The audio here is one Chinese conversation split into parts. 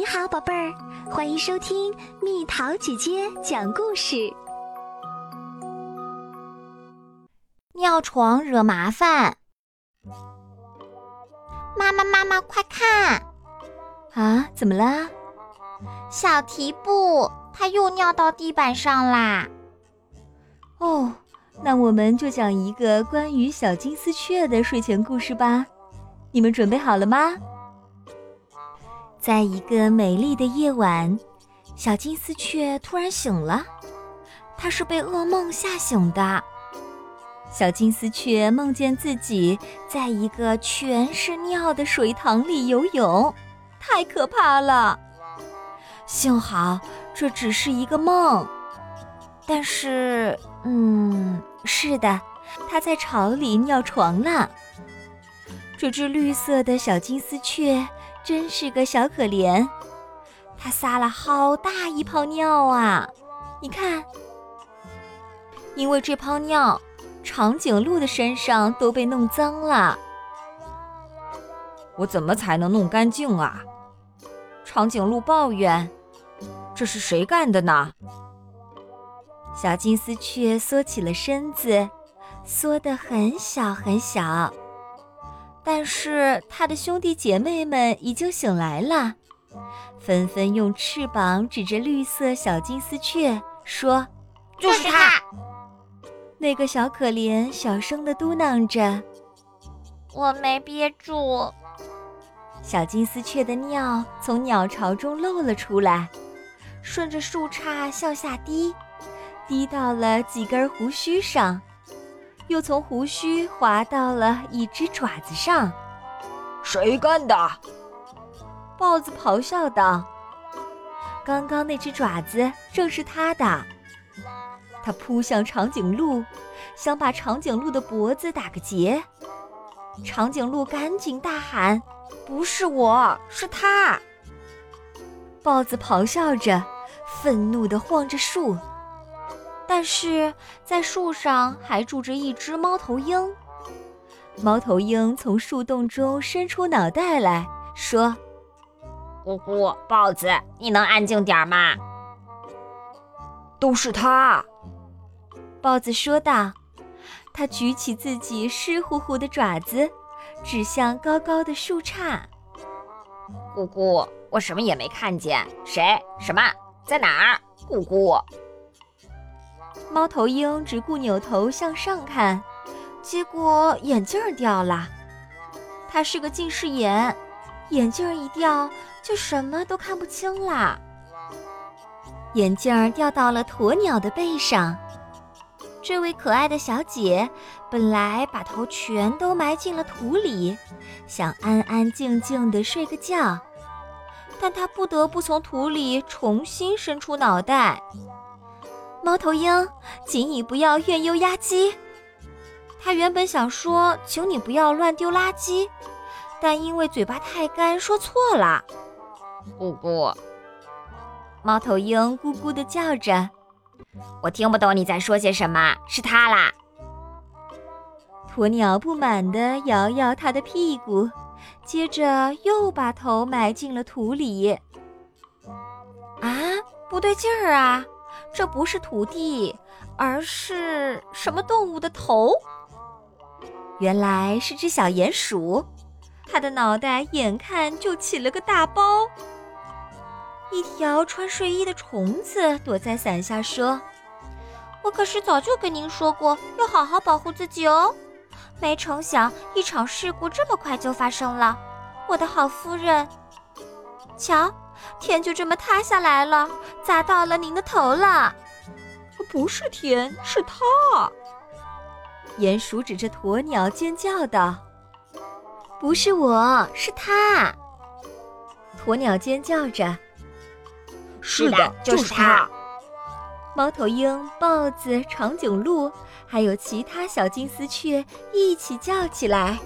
你好，宝贝儿，欢迎收听蜜桃姐姐讲故事。尿床惹麻烦，妈妈妈妈快看！啊，怎么啦？小提布他又尿到地板上啦！哦，那我们就讲一个关于小金丝雀的睡前故事吧。你们准备好了吗？在一个美丽的夜晚，小金丝雀突然醒了。它是被噩梦吓醒的。小金丝雀梦见自己在一个全是尿的水塘里游泳，太可怕了。幸好这只是一个梦。但是，嗯，是的，它在巢里尿床了。这只绿色的小金丝雀。真是个小可怜，他撒了好大一泡尿啊！你看，因为这泡尿，长颈鹿的身上都被弄脏了。我怎么才能弄干净啊？长颈鹿抱怨：“这是谁干的呢？”小金丝雀缩起了身子，缩得很小很小。但是他的兄弟姐妹们已经醒来了，纷纷用翅膀指着绿色小金丝雀说：“就是它！”那个小可怜小声的嘟囔着：“我没憋住。”小金丝雀的尿从鸟巢中漏了出来，顺着树杈向下滴，滴到了几根胡须上。又从胡须滑到了一只爪子上，谁干的？豹子咆哮道：“刚刚那只爪子正是他的。”他扑向长颈鹿，想把长颈鹿的脖子打个结。长颈鹿赶紧大喊：“不是我，是他！”豹子咆哮着，愤怒地晃着树。但是在树上还住着一只猫头鹰。猫头鹰从树洞中伸出脑袋来说：“咕咕，豹子，你能安静点吗？”都是他，豹子说道。他举起自己湿乎乎的爪子，指向高高的树杈。“咕咕，我什么也没看见。谁？什么？在哪儿？”“咕咕。”猫头鹰只顾扭头向上看，结果眼镜儿掉了。它是个近视眼，眼镜儿一掉就什么都看不清啦。眼镜儿掉到了鸵鸟的背上。这位可爱的小姐本来把头全都埋进了土里，想安安静静的睡个觉，但她不得不从土里重新伸出脑袋。猫头鹰，请你不要怨尤压鸡。他原本想说，请你不要乱丢垃圾，但因为嘴巴太干，说错了。咕咕，猫头鹰咕咕地叫着，我听不懂你在说些什么。是他啦。鸵鸟不满地摇摇它的屁股，接着又把头埋进了土里。啊，不对劲儿啊！这不是土地，而是什么动物的头？原来是只小鼹鼠，它的脑袋眼看就起了个大包。一条穿睡衣的虫子躲在伞下说：“我可是早就跟您说过，要好好保护自己哦。没成想，一场事故这么快就发生了，我的好夫人，瞧。”天就这么塌下来了，砸到了您的头了。不是天，是他。鼹鼠指着鸵鸟尖叫道：“不是我，是他。”鸵鸟尖叫着：“是的，就是他。”猫头鹰、豹子、长颈鹿，还有其他小金丝雀一起叫起来：“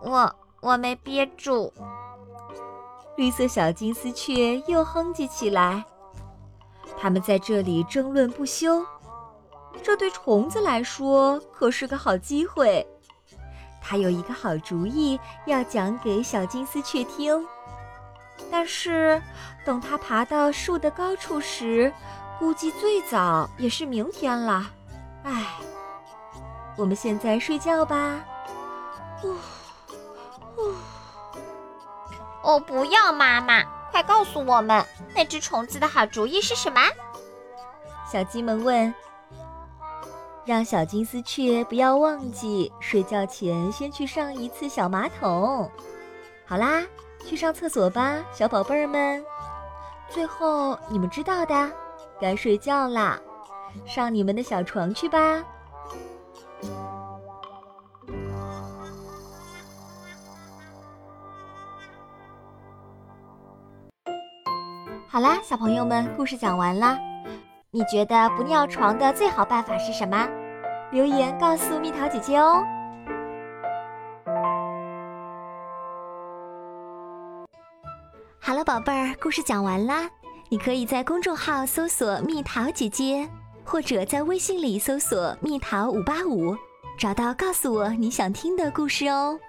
我我没憋住。”绿色小金丝雀又哼唧起来，它们在这里争论不休。这对虫子来说可是个好机会。它有一个好主意要讲给小金丝雀听。但是等它爬到树的高处时，估计最早也是明天了。唉，我们现在睡觉吧。呜呜。哦，不要，妈妈，快告诉我们那只虫子的好主意是什么？小鸡们问。让小金丝雀不要忘记睡觉前先去上一次小马桶。好啦，去上厕所吧，小宝贝儿们。最后，你们知道的，该睡觉啦，上你们的小床去吧。好啦，小朋友们，故事讲完啦。你觉得不尿床的最好办法是什么？留言告诉蜜桃姐姐哦。好了，宝贝儿，故事讲完啦。你可以在公众号搜索“蜜桃姐姐”，或者在微信里搜索“蜜桃五八五”，找到告诉我你想听的故事哦。